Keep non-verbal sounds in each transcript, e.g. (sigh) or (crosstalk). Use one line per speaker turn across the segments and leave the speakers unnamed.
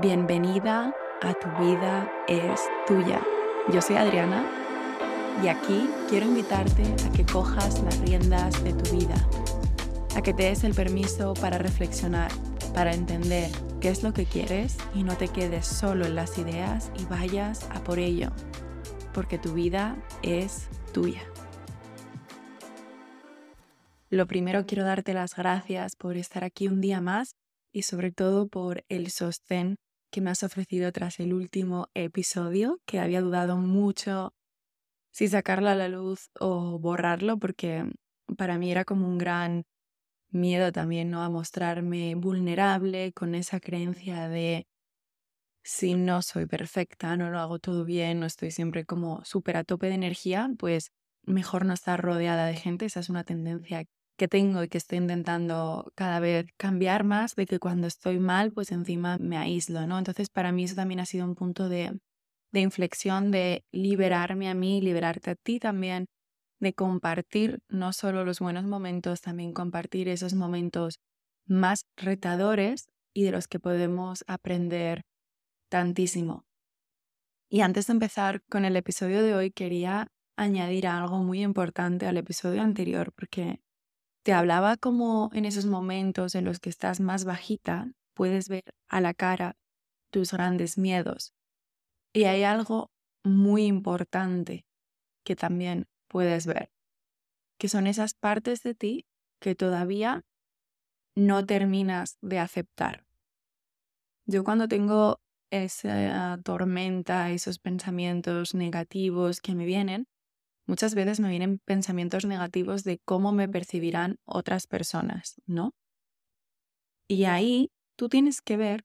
Bienvenida a Tu vida es tuya. Yo soy Adriana y aquí quiero invitarte a que cojas las riendas de tu vida, a que te des el permiso para reflexionar, para entender qué es lo que quieres y no te quedes solo en las ideas y vayas a por ello, porque tu vida es tuya. Lo primero quiero darte las gracias por estar aquí un día más y sobre todo por el sostén que me has ofrecido tras el último episodio, que había dudado mucho si sacarlo a la luz o borrarlo, porque para mí era como un gran miedo también, ¿no? A mostrarme vulnerable con esa creencia de si no soy perfecta, no lo hago todo bien, no estoy siempre como súper a tope de energía, pues mejor no estar rodeada de gente. Esa es una tendencia que tengo y que estoy intentando cada vez cambiar más, de que cuando estoy mal, pues encima me aíslo, ¿no? Entonces para mí eso también ha sido un punto de, de inflexión, de liberarme a mí, liberarte a ti también, de compartir no solo los buenos momentos, también compartir esos momentos más retadores y de los que podemos aprender tantísimo. Y antes de empezar con el episodio de hoy, quería añadir algo muy importante al episodio anterior, porque te hablaba como en esos momentos en los que estás más bajita, puedes ver a la cara tus grandes miedos. Y hay algo muy importante que también puedes ver, que son esas partes de ti que todavía no terminas de aceptar. Yo cuando tengo esa tormenta, esos pensamientos negativos que me vienen, muchas veces me vienen pensamientos negativos de cómo me percibirán otras personas, ¿no? Y ahí tú tienes que ver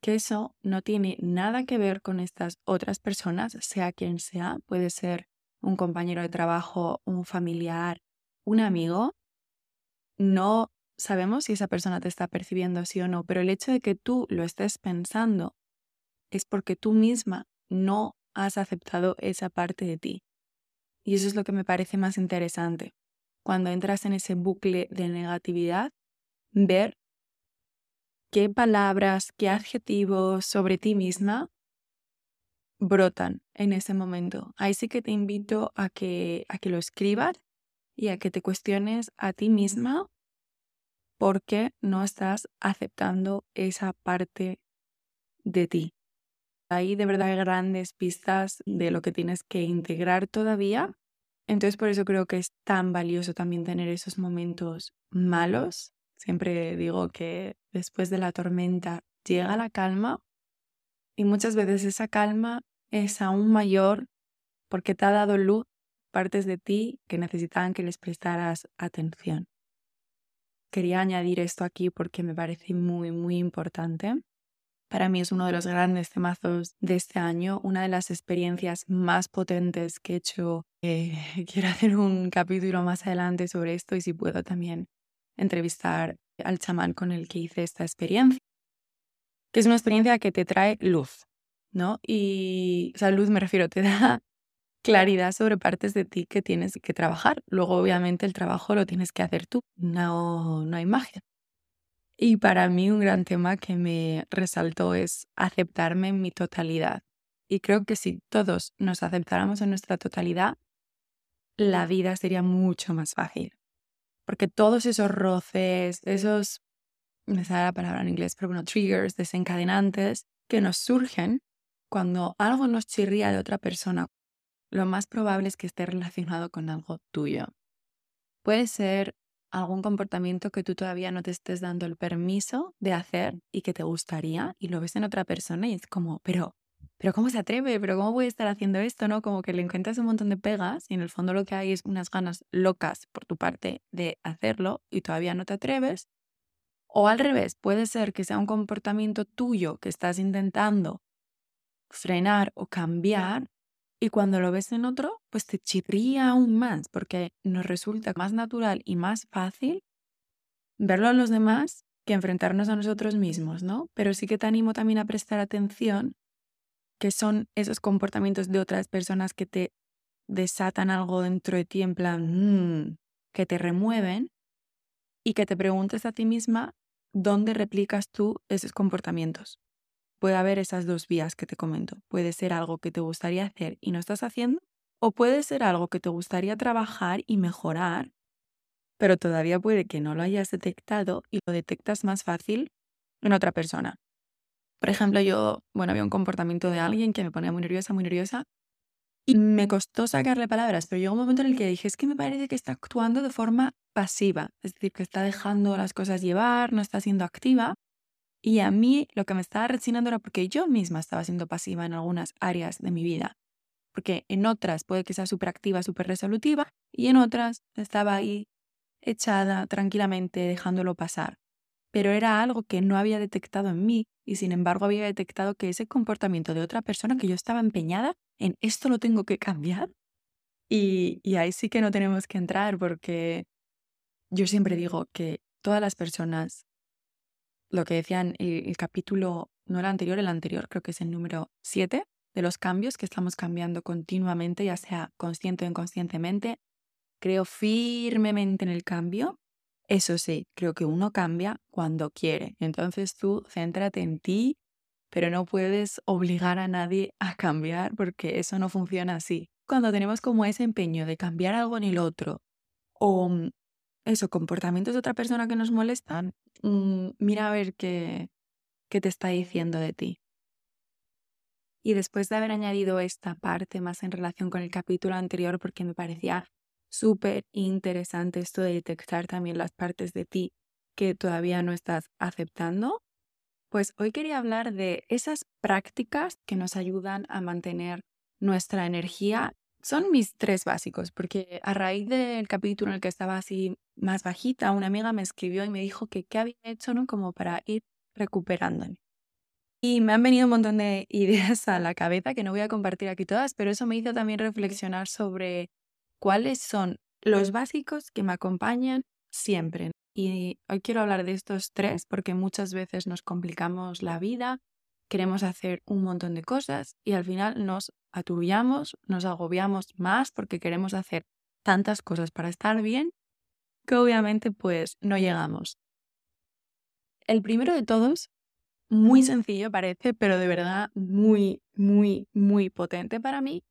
que eso no tiene nada que ver con estas otras personas, sea quien sea, puede ser un compañero de trabajo, un familiar, un amigo. No sabemos si esa persona te está percibiendo así o no, pero el hecho de que tú lo estés pensando es porque tú misma no has aceptado esa parte de ti. Y eso es lo que me parece más interesante. Cuando entras en ese bucle de negatividad, ver qué palabras, qué adjetivos sobre ti misma brotan en ese momento. Ahí sí que te invito a que, a que lo escribas y a que te cuestiones a ti misma por qué no estás aceptando esa parte de ti. Hay de verdad grandes pistas de lo que tienes que integrar todavía. Entonces por eso creo que es tan valioso también tener esos momentos malos. Siempre digo que después de la tormenta llega la calma y muchas veces esa calma es aún mayor porque te ha dado luz partes de ti que necesitaban que les prestaras atención. Quería añadir esto aquí porque me parece muy, muy importante. Para mí es uno de los grandes temazos de este año, una de las experiencias más potentes que he hecho. Eh, (laughs) quiero hacer un capítulo más adelante sobre esto y si puedo también entrevistar al chamán con el que hice esta experiencia, que es una experiencia que te trae luz, ¿no? Y, o sea, luz me refiero, te da (laughs) claridad sobre partes de ti que tienes que trabajar. Luego, obviamente, el trabajo lo tienes que hacer tú, no, no hay magia. Y para mí un gran tema que me resaltó es aceptarme en mi totalidad. Y creo que si todos nos aceptáramos en nuestra totalidad, la vida sería mucho más fácil. Porque todos esos roces, esos, me sale la palabra en inglés, pero bueno, triggers, desencadenantes, que nos surgen cuando algo nos chirría de otra persona, lo más probable es que esté relacionado con algo tuyo. Puede ser algún comportamiento que tú todavía no te estés dando el permiso de hacer y que te gustaría y lo ves en otra persona y es como, pero, pero ¿cómo se atreve? ¿Pero cómo puede estar haciendo esto? ¿No? Como que le encuentras un montón de pegas y en el fondo lo que hay es unas ganas locas por tu parte de hacerlo y todavía no te atreves. O al revés, puede ser que sea un comportamiento tuyo que estás intentando frenar o cambiar y cuando lo ves en otro, pues te chirría aún más, porque nos resulta más natural y más fácil verlo a los demás que enfrentarnos a nosotros mismos, ¿no? Pero sí que te animo también a prestar atención que son esos comportamientos de otras personas que te desatan algo dentro de ti en plan, mm", que te remueven y que te preguntes a ti misma dónde replicas tú esos comportamientos. puede haber esas dos vías que te comento. Puede ser algo que te gustaría hacer y no estás haciendo, o puede ser algo que te gustaría trabajar y mejorar, pero todavía puede que no lo hayas detectado y lo detectas más fácil en otra persona. Por ejemplo, yo, bueno, había un comportamiento de alguien que me ponía muy nerviosa, muy nerviosa, y me costó sacarle palabras, pero llegó un momento en el que dije, es que me parece que está actuando de forma pasiva, es decir, que está dejando las cosas llevar, no está siendo activa. Y a mí lo que me estaba resinando era porque yo misma estaba siendo pasiva en algunas áreas de mi vida. Porque en otras puede que sea súper activa, súper resolutiva, y en otras estaba ahí echada tranquilamente, dejándolo pasar. Pero era algo que no había detectado en mí y sin embargo había detectado que ese comportamiento de otra persona que yo estaba empeñada en esto lo tengo que cambiar. Y, ahí sí que no tenemos que entrar porque yo siempre digo que todas las personas, lo que decían el, el capítulo, no el anterior, el anterior creo que es el número 7, de los cambios que estamos cambiando continuamente, ya sea consciente o inconscientemente. Creo firmemente en el cambio. Eso sí, creo que uno cambia cuando quiere. Entonces tú céntrate en ti pero no puedes obligar a nadie a cambiar porque eso no funciona así. Cuando tenemos como ese empeño de cambiar algo en el otro o mm, eso, comportamientos de otra persona que nos molestan, mm, mira a ver qué, qué te está diciendo de ti. Y después de haber añadido esta parte más en relación con el capítulo anterior, porque me parecía súper interesante esto de detectar también las partes de ti que todavía no estás aceptando, pues hoy quería hablar de esas prácticas que nos ayudan a mantener nuestra energía. Son mis tres básicos, porque a raíz del capítulo en el que estaba así más bajita, una amiga me escribió y me dijo que qué había hecho, ¿no? Como para ir recuperándome. Y me han venido un montón de (laughs) ideas a la cabeza que no voy a compartir aquí todas, pero eso me hizo también reflexionar sobre cuáles son los básicos que me acompañan siempre. Y hoy quiero hablar de estos tres porque muchas veces nos complicamos la vida, queremos hacer un montón de cosas y al final nos aturullamos, nos agobiamos más porque queremos hacer tantas cosas para estar bien que obviamente pues no llegamos. El primero de todos, muy sencillo parece, pero de verdad muy, muy, muy potente para mí,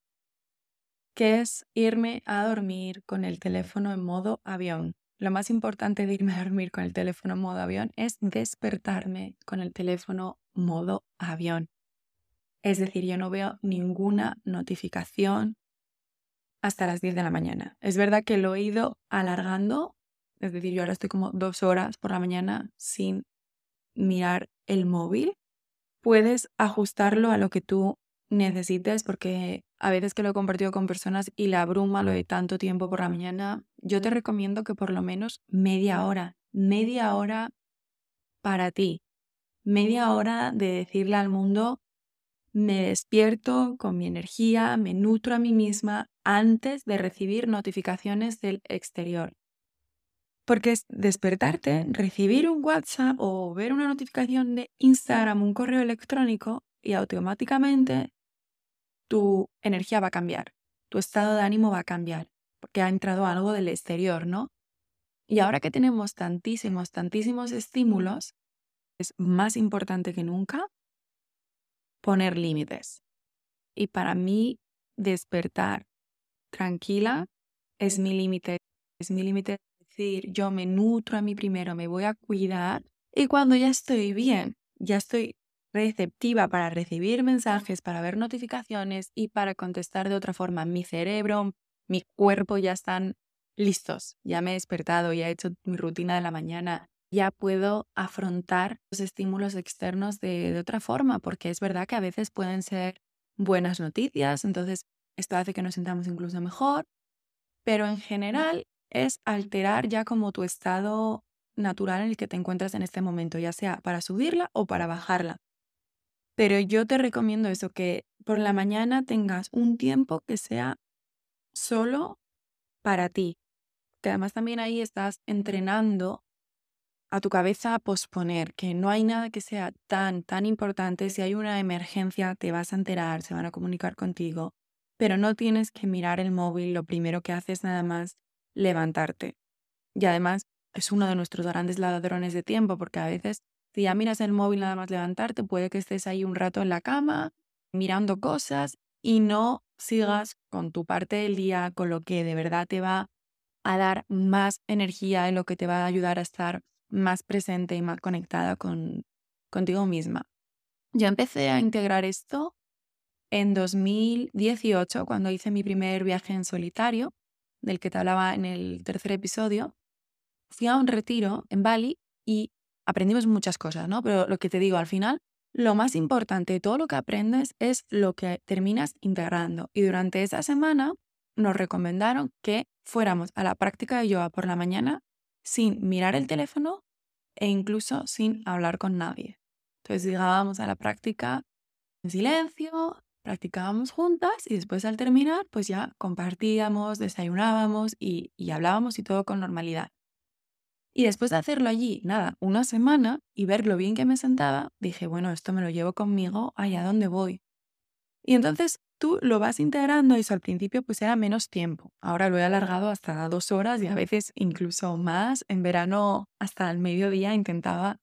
que es irme a dormir con el teléfono en modo avión. Lo más importante de irme a dormir con el teléfono modo avión es despertarme con el teléfono modo avión. Es decir, yo no veo ninguna notificación hasta las 10 de la mañana. Es verdad que lo he ido alargando, es decir, yo ahora estoy como dos horas por la mañana sin mirar el móvil. Puedes ajustarlo a lo que tú necesites, porque a veces que lo he compartido con personas y la bruma lo de tanto tiempo por la mañana, yo te recomiendo que por lo menos media hora, media hora para ti, media hora de decirle al mundo, me despierto con mi energía, me nutro a mí misma antes de recibir notificaciones del exterior. Porque es despertarte, recibir un WhatsApp o ver una notificación de Instagram, un correo electrónico y automáticamente tu energía va a cambiar, tu estado de ánimo va a cambiar, porque ha entrado algo del exterior, ¿no? Y ahora que tenemos tantísimos, tantísimos estímulos, es más importante que nunca poner límites. Y para mí, despertar tranquila es mi límite. Es mi límite decir, yo me nutro a mí primero, me voy a cuidar. Y cuando ya estoy bien, ya estoy receptiva para recibir mensajes, para ver notificaciones y para contestar de otra forma. Mi cerebro, mi cuerpo ya están listos. Ya me he despertado, ya he hecho mi rutina de la mañana. Ya puedo afrontar los estímulos externos de, de otra forma, porque es verdad que a veces pueden ser buenas noticias, entonces esto hace que nos sintamos incluso mejor, pero en general es alterar ya como tu estado natural en el que te encuentras en este momento, ya sea para subirla o para bajarla. Pero yo te recomiendo eso, que por la mañana tengas un tiempo que sea solo para ti. Que además también ahí estás entrenando a tu cabeza a posponer, que no hay nada que sea tan, tan importante. Si hay una emergencia, te vas a enterar, se van a comunicar contigo, pero no tienes que mirar el móvil, lo primero que haces nada más levantarte. Y además es uno de nuestros grandes ladrones de tiempo, porque a veces Si ya miras el móvil nada más levantarte, puede que estés ahí un rato en la cama mirando cosas y no sigas con tu parte del día, con lo que de verdad te va a dar más energía, en lo que te va a ayudar a estar más presente y más conectada con, contigo misma. Yo empecé a integrar esto en 2018, cuando hice mi primer viaje en solitario, del que te hablaba en el tercer episodio. Fui a un retiro en Bali y aprendimos muchas cosas, ¿no? Pero lo que te digo, al final, lo más importante de todo lo que aprendes es lo que terminas integrando. Y durante esa semana nos recomendaron que fuéramos a la práctica de yoga por la mañana sin mirar el teléfono e incluso sin hablar con nadie. Entonces llegábamos a la práctica en silencio, practicábamos juntas y después al terminar pues ya compartíamos, desayunábamos y, y hablábamos y todo con normalidad. Y después de hacerlo allí, nada, una semana y ver lo bien que me sentaba, dije, bueno, esto me lo llevo conmigo allá donde voy. Y entonces tú lo vas integrando y eso al principio pues era menos tiempo. Ahora lo he alargado hasta dos horas y a veces incluso más. En verano hasta el mediodía intentaba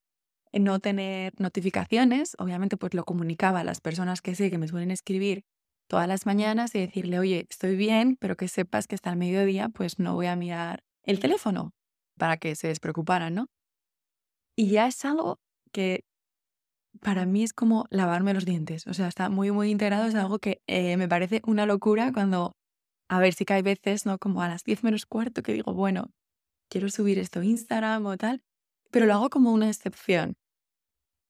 no tener notificaciones. Obviamente pues lo comunicaba a las personas que sé que me suelen escribir todas las mañanas y decirle, oye, estoy bien, pero que sepas que hasta el mediodía pues no voy a mirar el teléfono para que se despreocuparan, ¿no? Y ya es algo que para mí es como lavarme los dientes. O sea, está muy, muy integrado. Es algo que eh, me parece una locura cuando, a ver, sí que hay veces, ¿no? Como a las 10 menos cuarto que digo, bueno, quiero subir esto a Instagram o tal, pero lo hago como una excepción.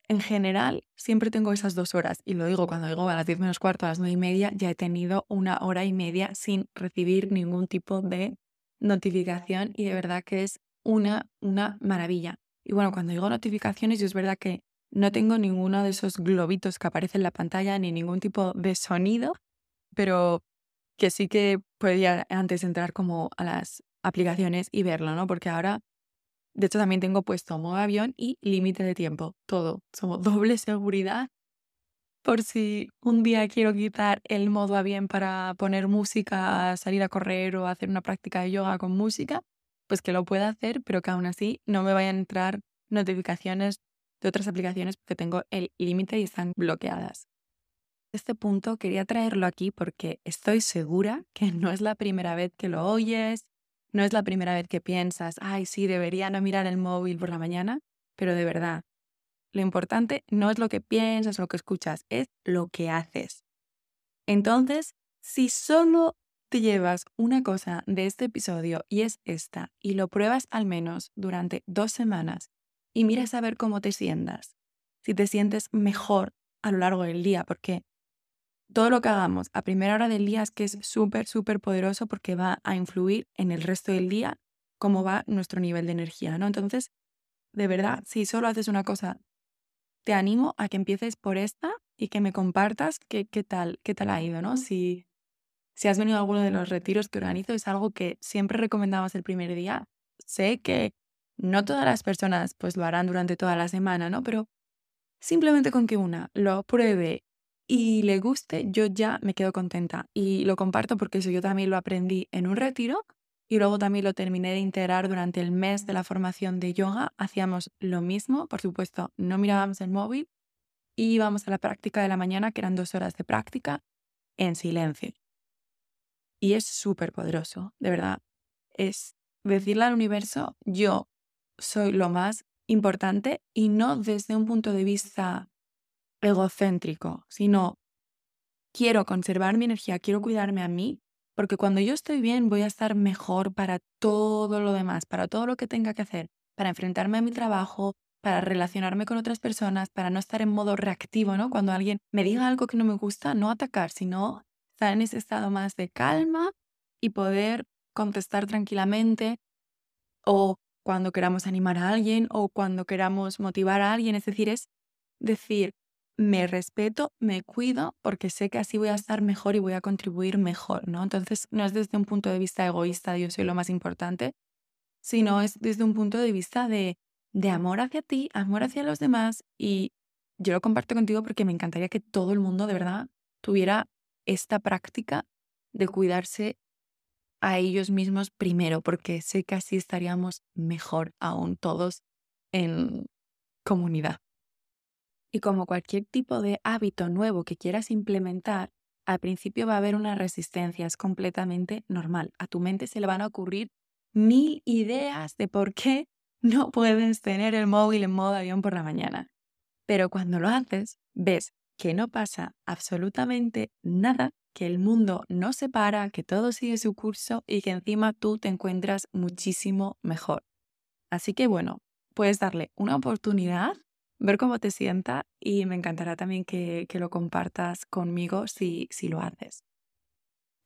En general, siempre tengo esas dos horas y lo digo cuando digo a las 10 menos cuarto, a las 9 y media, ya he tenido una hora y media sin recibir ningún tipo de notificación y de verdad que es una, una maravilla. Y bueno, cuando digo notificaciones, yo es verdad que no tengo ninguno de esos globitos que aparecen en la pantalla ni ningún tipo de sonido, pero que sí que podía antes entrar como a las aplicaciones y verlo, ¿no? Porque ahora, de hecho, también tengo puesto modo avión y límite de tiempo, todo. Somos (laughs) doble seguridad por si un día quiero quitar el modo avión para poner música, salir a correr o hacer una práctica de yoga con música, pues que lo pueda hacer, pero que aún así no me vayan a entrar notificaciones de otras aplicaciones porque tengo el límite y están bloqueadas. Este punto quería traerlo aquí porque estoy segura que no es la primera vez que lo oyes, no es la primera vez que piensas, ay, sí, debería no mirar el móvil por la mañana, pero de verdad, lo importante no es lo que piensas lo que escuchas, es lo que haces. Entonces, si solo te llevas una cosa de este episodio y es esta, y lo pruebas al menos durante dos semanas y miras a ver cómo te sientas, si te sientes mejor a lo largo del día, porque todo lo que hagamos a primera hora del día es que es súper, súper poderoso porque va a influir en el resto del día cómo va nuestro nivel de energía, ¿no? Entonces, de verdad, si solo haces una cosa, te animo a que empieces por esta y que me compartas qué, qué tal, qué tal ha ido, ¿no? Si si has venido a alguno de los retiros que organizo, es algo que siempre recomendamos el primer día. Sé que no todas las personas pues lo harán durante toda la semana, ¿no? Pero simplemente con que una lo pruebe y le guste, yo ya me quedo contenta. Y lo comparto porque eso yo también lo aprendí en un retiro y luego también lo terminé de integrar durante el mes de la formación de yoga. Hacíamos lo mismo, por supuesto, no mirábamos el móvil y íbamos a la práctica de la mañana, que eran dos horas de práctica, en silencio. Y es súper poderoso, de verdad. Es decirle al universo, yo soy lo más importante y no desde un punto de vista egocéntrico, sino quiero conservar mi energía, quiero cuidarme a mí, porque cuando yo estoy bien voy a estar mejor para todo lo demás, para todo lo que tenga que hacer, para enfrentarme a mi trabajo, para relacionarme con otras personas, para no estar en modo reactivo, ¿no? Cuando alguien me diga algo que no me gusta, no atacar, sino estar en ese estado más de calma y poder contestar tranquilamente o cuando queramos animar a alguien o cuando queramos motivar a alguien. Es decir, es decir, me respeto, me cuido porque sé que así voy a estar mejor y voy a contribuir mejor, ¿no? Entonces, no es desde un punto de vista egoísta, yo soy lo más importante, sino es desde un punto de vista de, de amor hacia ti, amor hacia los demás y yo lo comparto contigo porque me encantaría que todo el mundo de verdad tuviera esta práctica de cuidarse a ellos mismos primero, porque sé que así estaríamos mejor aún todos en comunidad. Y como cualquier tipo de hábito nuevo que quieras implementar, al principio va a haber una resistencia, es completamente normal. A tu mente se le van a ocurrir mil ideas de por qué (laughs) no puedes tener el móvil en modo avión por la mañana. Pero cuando lo haces, ves que no pasa absolutamente nada, que el mundo no se para, que todo sigue su curso y que encima tú te encuentras muchísimo mejor. Así que bueno, puedes darle una oportunidad, ver cómo te sienta y me encantará también que, lo compartas conmigo si, si lo haces.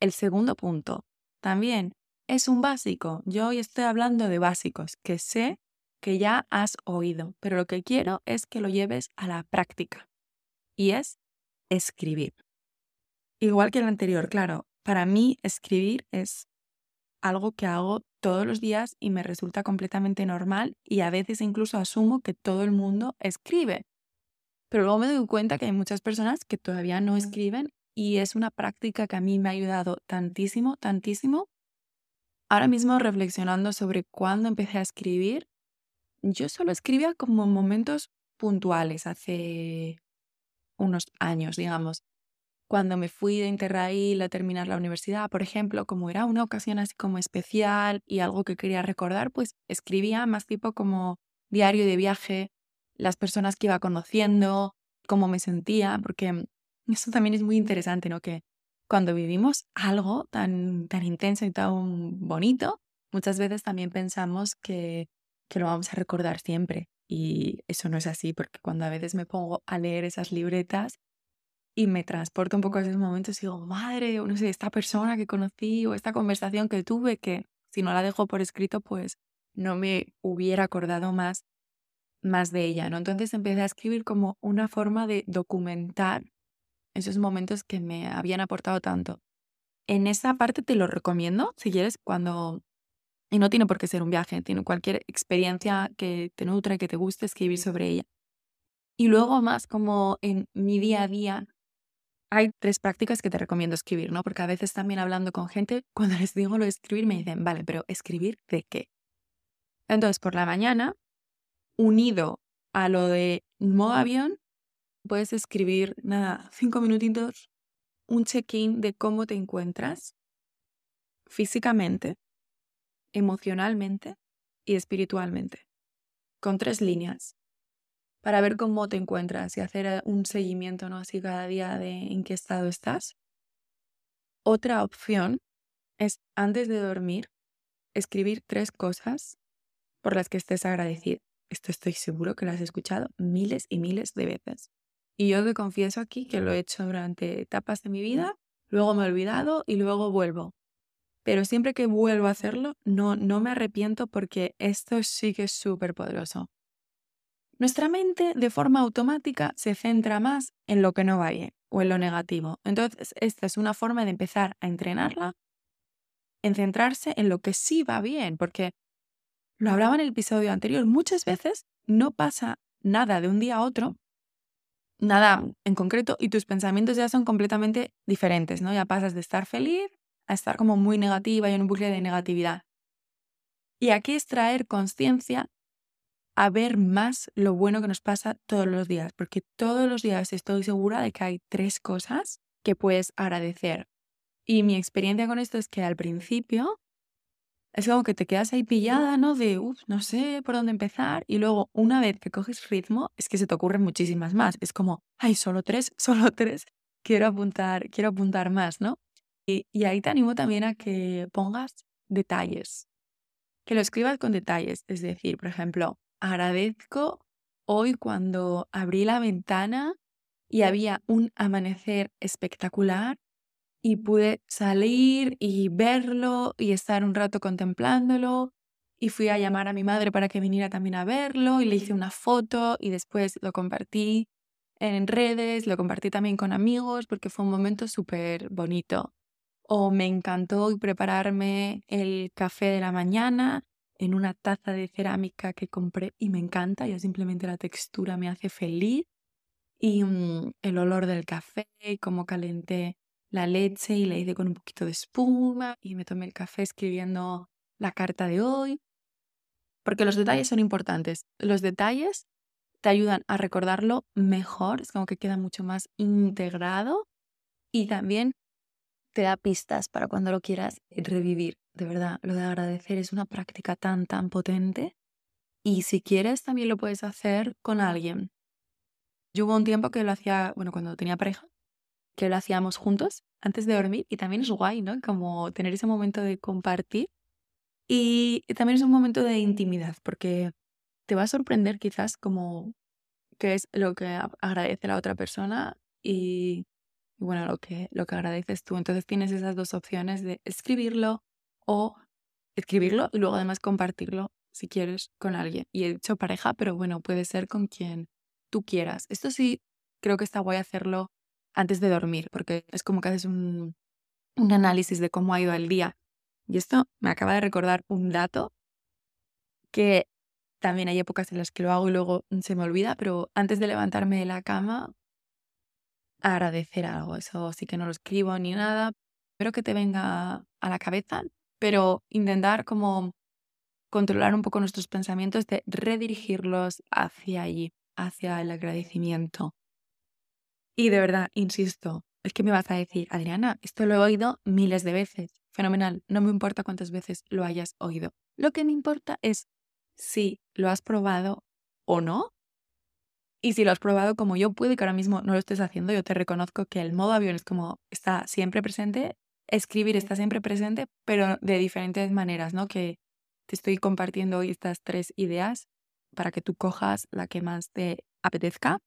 El segundo punto, también es un básico. Yo hoy estoy hablando de básicos que sé que ya has oído, pero lo que quiero es que lo lleves a la práctica y es escribir. Igual que el anterior, claro, para mí escribir es algo que hago todos los días y me resulta completamente normal y a veces incluso asumo que todo el mundo escribe. Pero luego me doy cuenta que hay muchas personas que todavía no escriben y es una práctica que a mí me ha ayudado tantísimo, tantísimo. Ahora mismo reflexionando sobre cuándo empecé a escribir, yo solo escribía como en momentos puntuales, hace unos años, digamos cuando me fui de Interrail a terminar la universidad, por ejemplo, como era una ocasión así como especial y algo que quería recordar, pues escribía más tipo como diario de viaje, las personas que iba conociendo, cómo me sentía, porque eso también es muy interesante, ¿no? Que cuando vivimos algo tan, tan intenso y tan bonito, muchas veces también pensamos que, que lo vamos a recordar siempre. Y eso no es así, porque cuando a veces me pongo a leer esas libretas, y me transporto un poco a esos momentos y digo, madre, no sé, esta persona que conocí o esta conversación que tuve, que si no la dejo por escrito, pues no me hubiera acordado más, más de ella, ¿no? Entonces empecé a escribir como una forma de documentar esos momentos que me habían aportado tanto. En esa parte te lo recomiendo, si quieres, cuando... Y no tiene por qué ser un viaje, tiene cualquier experiencia que te nutra y que te guste escribir sobre ella. Y luego más como en mi día a día, hay tres prácticas que te recomiendo escribir, ¿no? Porque a veces también hablando con gente, (laughs) cuando les digo lo de escribir, me dicen, vale, pero ¿escribir de qué? Entonces, por la mañana, unido a lo de modo avión, puedes escribir, nada, (laughs) cinco minutitos, un check-in de cómo te encuentras físicamente, emocionalmente y espiritualmente, con tres líneas para ver cómo te encuentras y hacer eh, un seguimiento, ¿no? Así cada día de en qué estado estás. Otra opción es antes de dormir escribir tres cosas por las que estés agradecido. Esto estoy seguro que lo has escuchado miles y miles de veces. Y yo te confieso aquí que lo he hecho durante etapas de mi vida, luego me he olvidado y luego vuelvo. Pero siempre que vuelvo a hacerlo, no, no me arrepiento porque esto sí que es súper poderoso. Nuestra mente de forma automática se centra más en lo que no va bien o en lo negativo. Entonces, esta es una forma de empezar a entrenarla en centrarse en lo que sí va bien, porque lo hablaba en el episodio anterior, muchas veces no pasa nada de un día a otro, nada en concreto, y tus pensamientos ya son completamente diferentes, ¿no? Ya pasas de estar feliz a estar como muy negativa y en un bucle de negatividad. Y aquí es traer conciencia a ver más lo bueno que nos pasa todos los días, porque todos los días estoy segura de que hay tres cosas que puedes agradecer. Y mi experiencia con esto es que al principio es como que te quedas ahí pillada, ¿no? De, uff, no sé por dónde empezar. Y luego, una vez que coges ritmo, es que se te ocurren muchísimas más. Es como, ay, solo tres, (laughs) solo tres. Quiero apuntar, quiero apuntar más, ¿no? Y, y ahí te animo también a que pongas detalles. Que lo escribas con detalles. Es decir, por ejemplo, agradezco hoy cuando abrí la ventana y había un amanecer espectacular y pude salir y verlo y estar un rato contemplándolo y fui a llamar a mi madre para que viniera también a verlo y le hice una foto y después lo compartí en redes, lo compartí también con amigos porque fue un momento súper bonito. O me encantó prepararme el café de la mañana en una taza de cerámica que compré y me encanta, ya simplemente la textura me hace feliz y mm, el olor del café, como calenté la leche y la hice con un poquito de espuma y me tomé el café escribiendo la carta de hoy, porque los detalles son importantes. Los detalles te ayudan a recordarlo mejor, es como que queda mucho más integrado y también te da pistas para cuando lo quieras revivir. De verdad, lo de agradecer es una práctica tan, tan potente. Y si quieres, también lo puedes hacer con alguien. Yo hubo un tiempo que lo hacía, bueno, cuando tenía pareja, que lo hacíamos juntos antes de dormir y también es guay, ¿no? Como tener ese momento de compartir y también es un momento de intimidad porque te va a sorprender quizás como qué es lo que agradece la otra persona y, bueno, lo que, lo que agradeces tú. Entonces tienes esas dos opciones de escribirlo o escribirlo y luego además compartirlo si quieres con alguien. Y he dicho pareja, pero bueno, puede ser con quien tú quieras. Esto sí, creo que está guay hacerlo antes de dormir, porque es como que haces un, un análisis de cómo ha ido el día. Y esto me acaba de recordar un dato que también hay épocas en las que lo hago y luego se me olvida, pero antes de levantarme de la cama, agradecer algo. Eso sí que no lo escribo ni nada. Espero que te venga a la cabeza, pero intentar como controlar un poco nuestros pensamientos de redirigirlos hacia allí, hacia el agradecimiento. Y de verdad, insisto, es que me vas a decir, Adriana, esto lo he oído miles de veces. Fenomenal, no me importa cuántas veces lo hayas oído. Lo que me importa es si lo has probado o no. Y si lo has probado como yo, puede que ahora mismo no lo estés haciendo. Yo te reconozco que el modo avión es como está siempre presente, escribir está siempre presente, pero de diferentes maneras, ¿no? Que te estoy compartiendo hoy estas tres ideas para que tú cojas la que más te apetezca.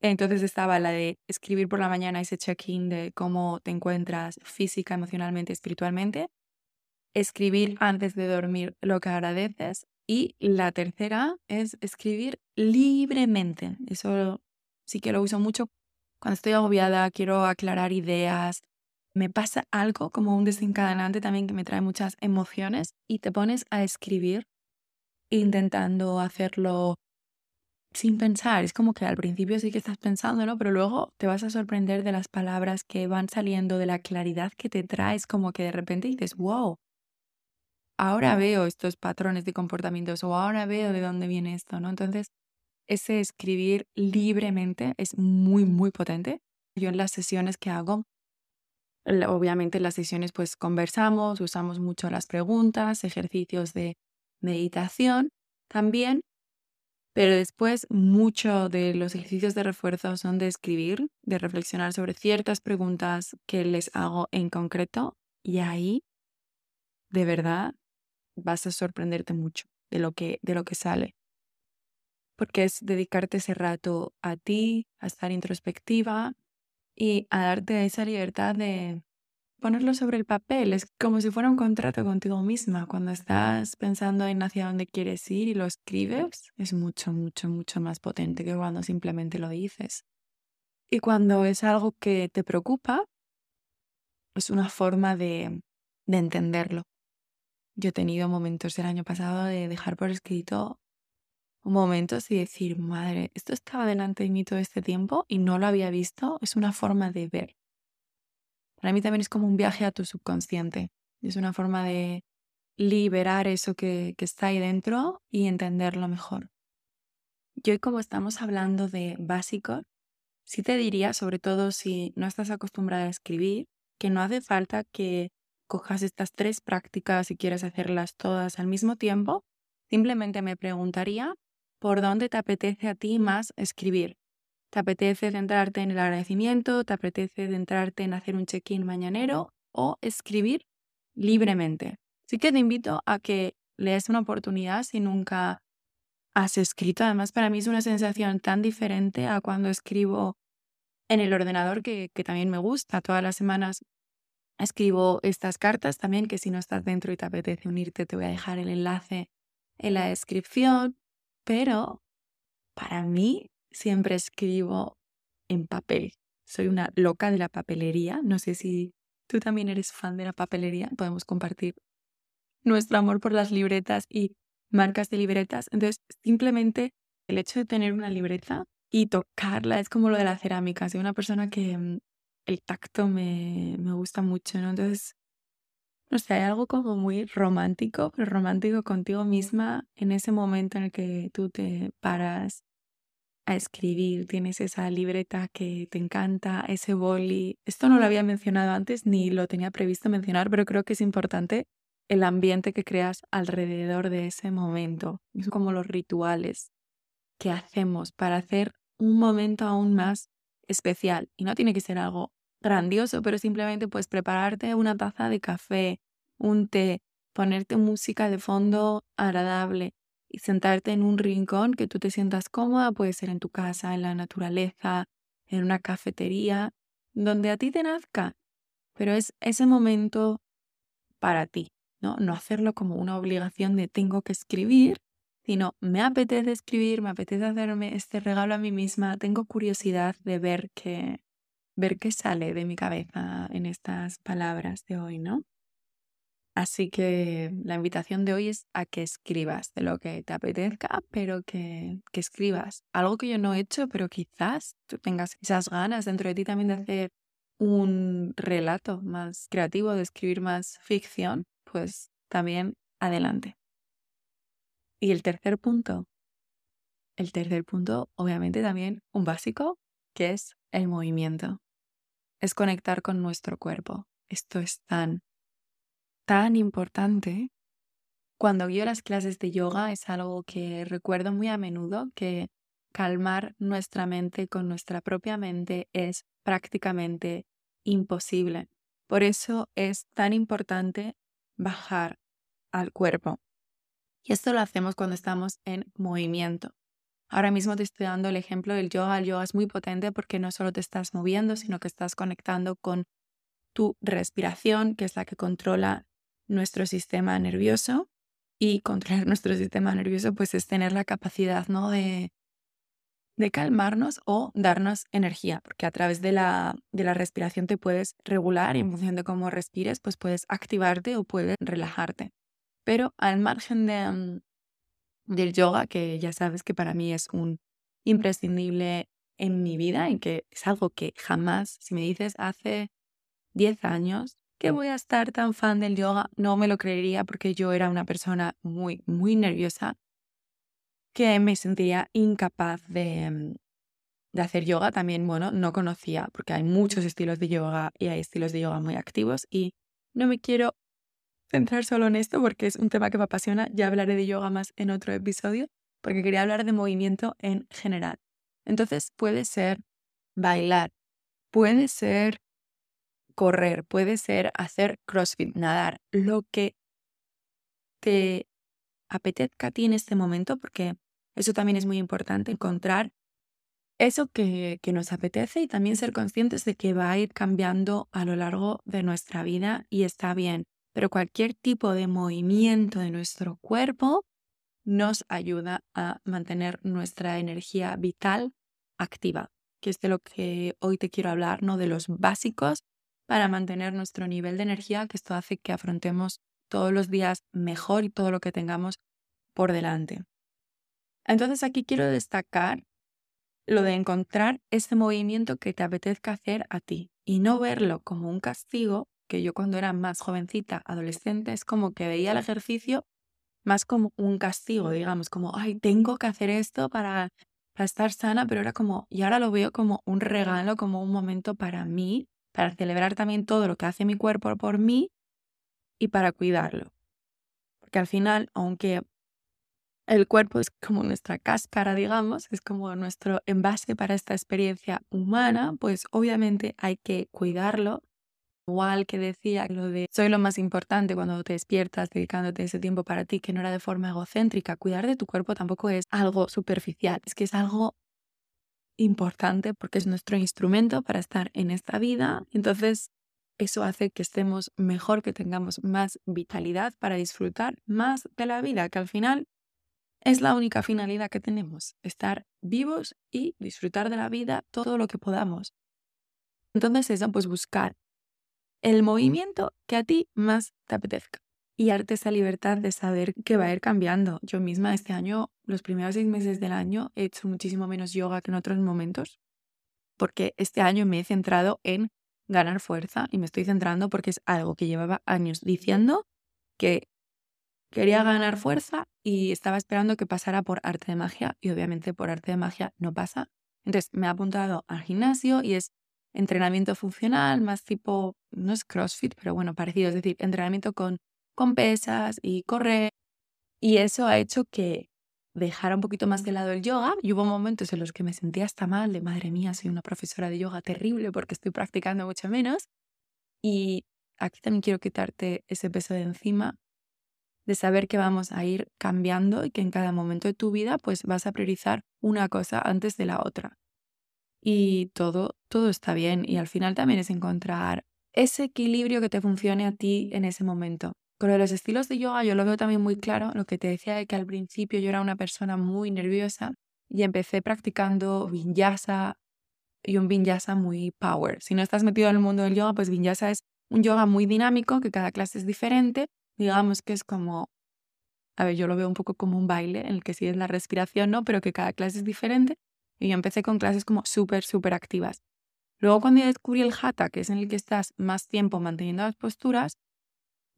Entonces estaba la de escribir por la mañana ese check-in de cómo te encuentras física, emocionalmente, espiritualmente. Escribir antes de dormir lo que agradeces y la tercera es escribir libremente. Eso sí que lo uso mucho cuando estoy agobiada, quiero aclarar ideas. Me pasa algo como un desencadenante también que me trae muchas emociones y te pones a escribir intentando hacerlo sin pensar. Es como que al principio sí que estás pensándolo, pero luego te vas a sorprender de las palabras que van saliendo, de la claridad que te traes, como que de repente dices, wow, ahora veo estos patrones de comportamientos o ahora veo de dónde viene esto, ¿no? Entonces, ese escribir libremente es muy, muy potente. Yo en las sesiones que hago, obviamente en las sesiones pues conversamos, usamos mucho las preguntas, ejercicios de meditación también, pero después mucho de los ejercicios de refuerzo son de escribir, de reflexionar sobre ciertas preguntas que les hago en concreto y ahí, de verdad, vas a sorprenderte mucho de lo que, de lo que sale. Porque es dedicarte ese rato a ti, a estar introspectiva y a darte esa libertad de ponerlo sobre el papel. Es como si fuera un contrato contigo misma. Cuando estás pensando en hacia dónde quieres ir y lo escribes, es mucho, mucho, mucho más potente que cuando simplemente lo dices. Y cuando es algo que te preocupa, es una forma de, de entenderlo. Yo he tenido momentos el año pasado de dejar por escrito momentos y decir, madre, esto estaba delante de mí todo este tiempo y no lo había visto. Es una forma de ver. Para mí también es como un viaje a tu subconsciente. Es una forma de liberar eso que, que está ahí dentro y entenderlo mejor. Y como estamos hablando de básicos, sí te diría, sobre todo si no estás acostumbrada a escribir, que no hace falta que cojas estas tres prácticas y quieres hacerlas todas al mismo tiempo, simplemente me preguntaría por dónde te apetece a ti más escribir. ¿Te apetece centrarte en el agradecimiento? ¿Te apetece centrarte en hacer un check-in mañanero? ¿O escribir libremente? Sí que te invito a que leas una oportunidad si nunca has escrito. Además, para mí es una sensación tan diferente a cuando escribo en el ordenador que también me gusta. Todas las semanas Escribo estas cartas también, que si no estás dentro y te apetece unirte, te voy a dejar el enlace en la descripción. Pero para mí siempre escribo en papel. Soy una loca de la papelería. No sé si tú también eres fan de la papelería. Podemos compartir nuestro amor por las libretas y marcas de libretas. Entonces, simplemente el hecho de tener una libreta y tocarla es como lo de la cerámica. Soy una persona que mm, el tacto me, me gusta mucho, ¿no? Entonces, no sé, hay algo como muy romántico, pero romántico contigo misma en ese momento en el que tú te paras a escribir, tienes esa libreta que te encanta, ese boli. Esto no lo había mencionado antes ni lo tenía previsto mencionar, pero creo que es importante el ambiente que creas alrededor de ese momento. Es como los rituales que hacemos para hacer un momento aún más especial. Y no tiene que ser algo grandioso, pero simplemente pues prepararte una taza de café, un té, ponerte música de fondo agradable, y sentarte en un rincón que tú te sientas cómoda, puede ser en tu casa, en la naturaleza, en una cafetería, donde a ti te nazca, pero es ese momento para ti, ¿no? No hacerlo como una obligación de tengo que escribir, sino me apetece escribir, me apetece hacerme este regalo a mí misma, tengo curiosidad de ver qué, ver qué sale de mi cabeza en estas palabras de hoy, ¿no? Así que la invitación de hoy es a que escribas de lo que te apetezca, pero que, que, escribas. Algo que yo no he hecho, pero quizás tú tengas esas ganas dentro de ti también de hacer un relato más creativo, de escribir más ficción, pues también adelante. Y el tercer punto, el tercer punto, obviamente también un básico, que es el movimiento. Es conectar con nuestro cuerpo. Esto es tan tan importante. Cuando guío las clases de yoga es algo que recuerdo muy a menudo, que calmar nuestra mente con nuestra propia mente es prácticamente imposible. Por eso es tan importante bajar al cuerpo. Y esto lo hacemos cuando estamos en movimiento. Ahora mismo te estoy dando el ejemplo del yoga. El yoga es muy potente porque no solo te estás moviendo, sino que estás conectando con tu respiración, que es la que controla nuestro sistema nervioso y controlar (laughs) nuestro sistema nervioso pues es tener la capacidad ¿no? de, de calmarnos o darnos energía, porque a través de la, de la respiración te puedes regular y en función de cómo respires pues puedes activarte o puedes relajarte. Pero al margen de, mm, del yoga, que ya sabes que para mí es un imprescindible en mi vida y que es algo que jamás, si me dices hace 10 años, que voy a estar tan fan del yoga, no me lo creería porque yo era una persona muy, muy nerviosa que me sentía incapaz de, mm, de hacer yoga. También, bueno, no conocía porque hay muchos estilos de yoga y hay estilos de yoga muy activos y no me quiero centrar solo en esto porque es un tema que me apasiona. Ya hablaré de yoga más en otro episodio porque quería hablar de movimiento en general. Entonces puede ser bailar, puede ser correr, puede ser hacer CrossFit, nadar, lo que te apetezca a ti en este momento, porque eso también es muy importante, encontrar eso que, que, nos apetece y también ser conscientes de que va a ir cambiando a lo largo de nuestra vida y está bien. Pero cualquier tipo de movimiento de nuestro cuerpo nos ayuda a mantener nuestra energía vital activa, que es de lo que hoy te quiero hablar, ¿no? De los básicos para mantener nuestro nivel de energía, que esto hace que afrontemos todos los días mejor y todo lo que tengamos por delante. Entonces aquí quiero destacar lo de encontrar ese movimiento que te apetezca hacer a ti y no verlo como un castigo, que yo cuando era más jovencita, adolescente, es como que veía el ejercicio más como un castigo, digamos, como, ay, tengo que hacer esto para, para estar sana, pero era como, y ahora lo veo como un regalo, como un momento para mí, para celebrar también todo lo que hace mi cuerpo por mí y para cuidarlo. Porque al final, aunque el cuerpo es como nuestra cáscara, digamos, es como nuestro envase para esta experiencia humana, pues obviamente hay que cuidarlo. Igual que decía lo de soy lo más importante cuando te despiertas dedicándote ese tiempo para ti, que no era de forma egocéntrica. Cuidar de tu cuerpo tampoco es algo superficial, es que es algo importante porque es nuestro instrumento para estar en esta vida. Entonces, eso hace que estemos mejor, que tengamos más vitalidad para disfrutar más de la vida, que al final es la única finalidad que tenemos, estar vivos y disfrutar de la vida todo lo que podamos. Entonces, eso, pues buscar el movimiento que a ti más te apetezca y darte esa libertad de saber que va a ir cambiando. Yo misma este año, los primeros seis meses del año, he hecho muchísimo menos yoga que en otros momentos, porque este año me he centrado en ganar fuerza y me estoy centrando porque es algo que llevaba años diciendo que quería ganar fuerza y estaba esperando que pasara por arte de magia y obviamente por arte de magia no pasa. Entonces me he apuntado al gimnasio y es entrenamiento funcional, más tipo, no es CrossFit, pero bueno, parecido, es decir, entrenamiento con, con pesas y correr. Y eso ha hecho que dejara un poquito más de lado el yoga. Y hubo momentos en los que me sentía hasta mal, de madre mía, soy una profesora de yoga terrible porque estoy practicando mucho menos. Y aquí también quiero quitarte ese peso de encima, de saber que vamos a ir cambiando y que en cada momento de tu vida pues vas a priorizar una cosa antes de la otra. Y todo, todo está bien y al final también es encontrar ese equilibrio que te funcione a ti en ese momento. Con los estilos de yoga yo lo veo también muy claro, lo que te decía de que al principio yo era una persona muy nerviosa y empecé practicando vinyasa y un vinyasa muy power. Si no estás metido en el mundo del yoga, pues vinyasa es un yoga muy dinámico, que cada clase es diferente. Digamos que es como, a ver, yo lo veo un poco como un baile en el que sí es la respiración, ¿no? Pero que cada clase es diferente. Y yo empecé con clases como súper, súper activas. Luego cuando ya descubrí el hatha, que es en el que estás más tiempo manteniendo las posturas,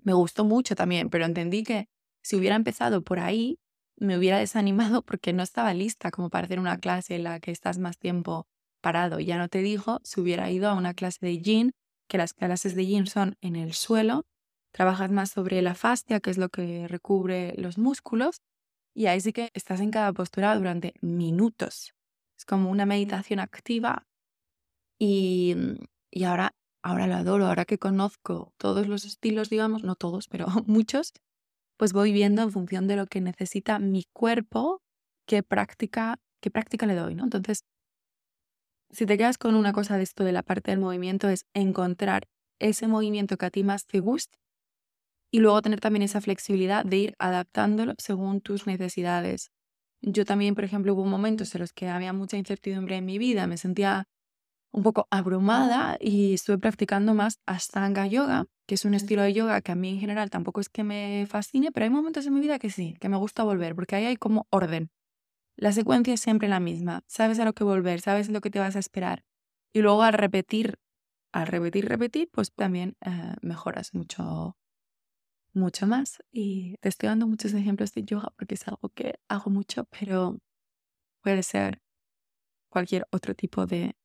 me gustó mucho también, pero entendí que si hubiera empezado por ahí, me hubiera desanimado (laughs) porque no estaba lista como para hacer una clase en la que estás más tiempo parado. Ya no te dijo si hubiera ido a una clase de yin, que las clases de yin son en el suelo, trabajas más sobre la fascia, que es lo que recubre los músculos, y ahí sí que estás en cada postura durante minutos. Es como una meditación activa y, y ahora ahora lo adoro, ahora que conozco todos los estilos, digamos, no todos, pero (laughs) muchos, pues voy viendo en función de lo que necesita mi cuerpo, qué práctica, qué práctica le doy, ¿no? Entonces, si te quedas con una cosa de esto de la parte del movimiento, es encontrar ese movimiento que a ti más te guste y luego tener también esa flexibilidad de ir adaptándolo según tus necesidades. Yo también, por ejemplo, hubo momentos en los que había mucha incertidumbre en mi vida, me sentía un poco abrumada y estuve practicando más Ashtanga Yoga, que es un estilo de yoga que a mí en general tampoco es que me fascine, pero hay momentos en mi vida que sí, que me gusta volver, porque ahí hay como orden. La secuencia es siempre la misma, sabes a lo que volver, sabes lo que te vas a esperar. Y luego al repetir, al repetir, repetir, pues también eh, mejoras mucho, mucho más. Y te estoy dando muchos ejemplos de yoga porque es algo que hago mucho, pero puede ser cualquier otro tipo de,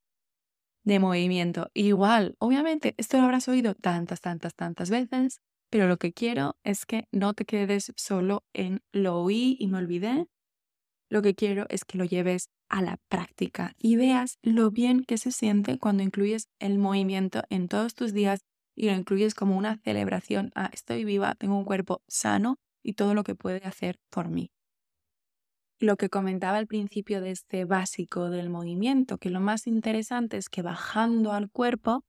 de movimiento. Igual, obviamente, esto lo habrás oído tantas, tantas, tantas veces, pero lo que quiero es que no te quedes solo en lo oí y me olvidé. Lo que quiero es que lo lleves a la práctica y veas lo bien que se siente cuando incluyes el movimiento en todos tus días y lo incluyes como una celebración a estoy viva, tengo un cuerpo sano y todo lo que puede hacer por mí lo que comentaba al principio de este básico del movimiento, que lo más interesante es que bajando al cuerpo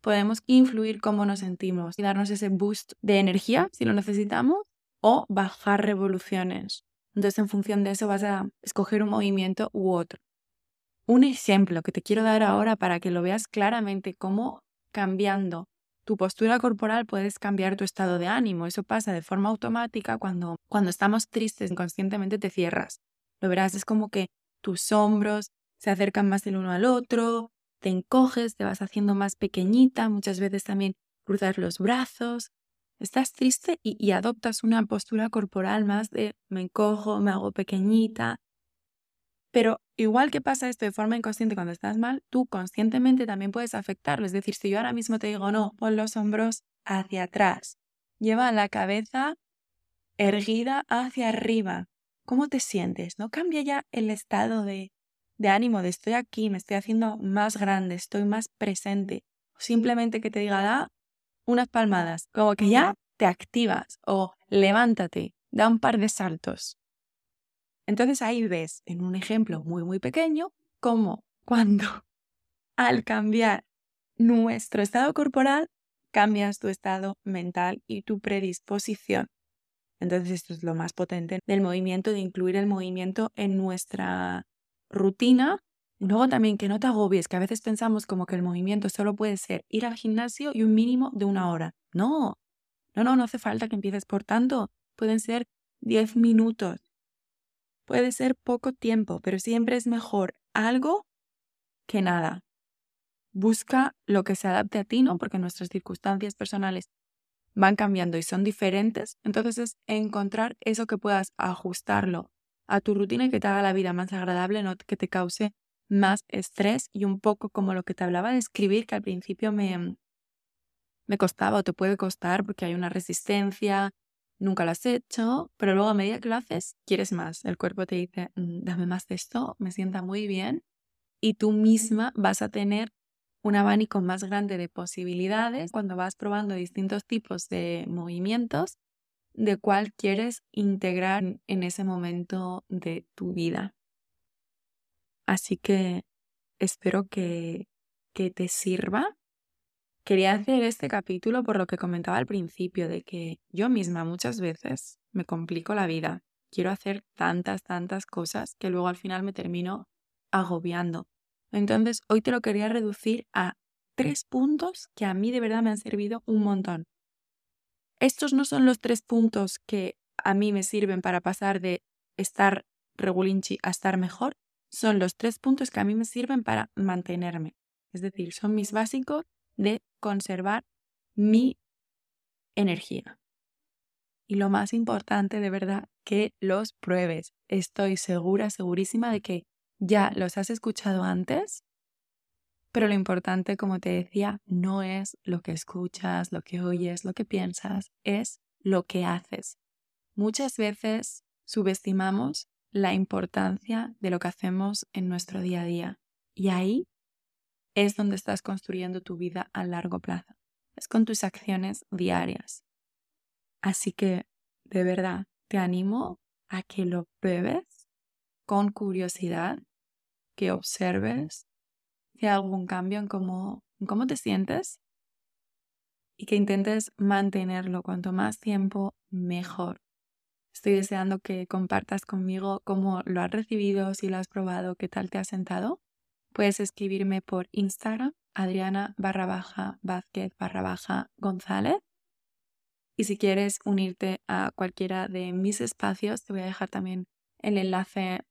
podemos influir cómo nos sentimos y darnos ese boost de energía si lo necesitamos o bajar revoluciones. Entonces en función de eso vas a escoger un movimiento u otro. Un ejemplo que te quiero dar ahora para que lo veas claramente cómo cambiando tu postura corporal puedes cambiar tu estado de ánimo. Eso pasa de forma automática cuando, cuando estamos tristes, inconscientemente te cierras. Lo verás, es como que tus hombros se acercan más el uno al otro, te encoges, te vas haciendo más pequeñita, muchas veces también cruzas los brazos. Estás triste y, y adoptas una postura corporal más de me encojo, me hago pequeñita. Pero igual que pasa esto de forma inconsciente cuando estás mal, tú conscientemente también puedes afectarlo. Es decir, si yo ahora mismo te digo, no, pon los hombros hacia atrás, lleva la cabeza erguida hacia arriba, ¿Cómo te sientes? ¿No cambia ya el estado de, de ánimo de estoy aquí, me estoy haciendo más grande, estoy más presente? O simplemente que te diga, da unas palmadas, como que ya te activas o levántate, da un par de saltos. Entonces ahí ves, en un ejemplo muy, muy pequeño, cómo (laughs) cuando al cambiar nuestro estado corporal, cambias tu estado mental y tu predisposición. Entonces esto es lo más potente del movimiento, de incluir el movimiento en nuestra rutina. Luego también que no te agobies, que a veces pensamos como que el movimiento solo puede ser ir al gimnasio y un mínimo de una hora. No, no, no, no hace falta que empieces por tanto. Pueden ser 10 minutos. Puede ser poco tiempo, pero siempre es mejor algo que nada. Busca lo que se adapte a ti, ¿no? Porque nuestras circunstancias personales van cambiando y son diferentes, entonces es encontrar eso que puedas ajustarlo a tu rutina y que te haga la vida más agradable, no que te cause más estrés y un poco como lo que te hablaba de escribir, que al principio me, me costaba o te puede costar porque hay una resistencia, nunca lo has hecho, pero luego a medida que lo haces, quieres más. El cuerpo te dice, mm, dame más de esto, me sienta muy bien y tú misma vas a tener un abanico más grande de posibilidades cuando vas probando distintos tipos de movimientos de cuál quieres integrar en ese momento de tu vida. Así que espero que, que te sirva. Quería hacer este capítulo por lo que comentaba al principio, de que yo misma muchas veces me complico la vida. Quiero hacer tantas, tantas cosas que luego al final me termino agobiando. Entonces, hoy te lo quería reducir a tres puntos que a mí de verdad me han servido un montón. Estos no son los tres puntos que a mí me sirven para pasar de estar regulinchi a estar mejor, son los tres puntos que a mí me sirven para mantenerme. Es decir, son mis básicos de conservar mi energía. Y lo más importante, de verdad, que los pruebes. Estoy segura, segurísima de que ya los has escuchado antes, pero lo importante, como te decía, no es lo que escuchas, lo que oyes, lo que piensas, es lo que haces. Muchas veces subestimamos la importancia de lo que hacemos en nuestro día a día y ahí es donde estás construyendo tu vida a largo plazo. Es con tus acciones diarias. Así que, de verdad, te animo a que lo pruebes con curiosidad que observes si hay algún cambio en cómo, en cómo te sientes y que intentes mantenerlo cuanto más tiempo mejor. Estoy deseando que compartas conmigo cómo lo has recibido, si lo has probado, qué tal te ha sentado. Puedes escribirme por Instagram, Adriana barra baja Vázquez barra baja González. Y si quieres unirte a cualquiera de mis espacios, te voy a dejar también el enlace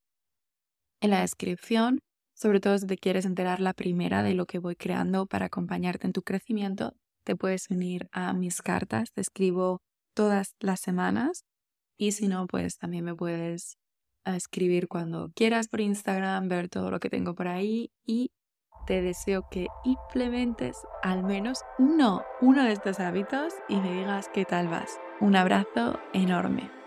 en la descripción, sobre todo si te quieres enterar la primera de lo que voy creando para acompañarte en tu crecimiento, te puedes unir a mis cartas, te escribo todas las semanas y si no, pues también me puedes ah, escribir cuando quieras por Instagram, ver todo lo que tengo por ahí y te deseo que implementes al menos uno, uno de estos hábitos y me digas qué tal vas. Un abrazo enorme.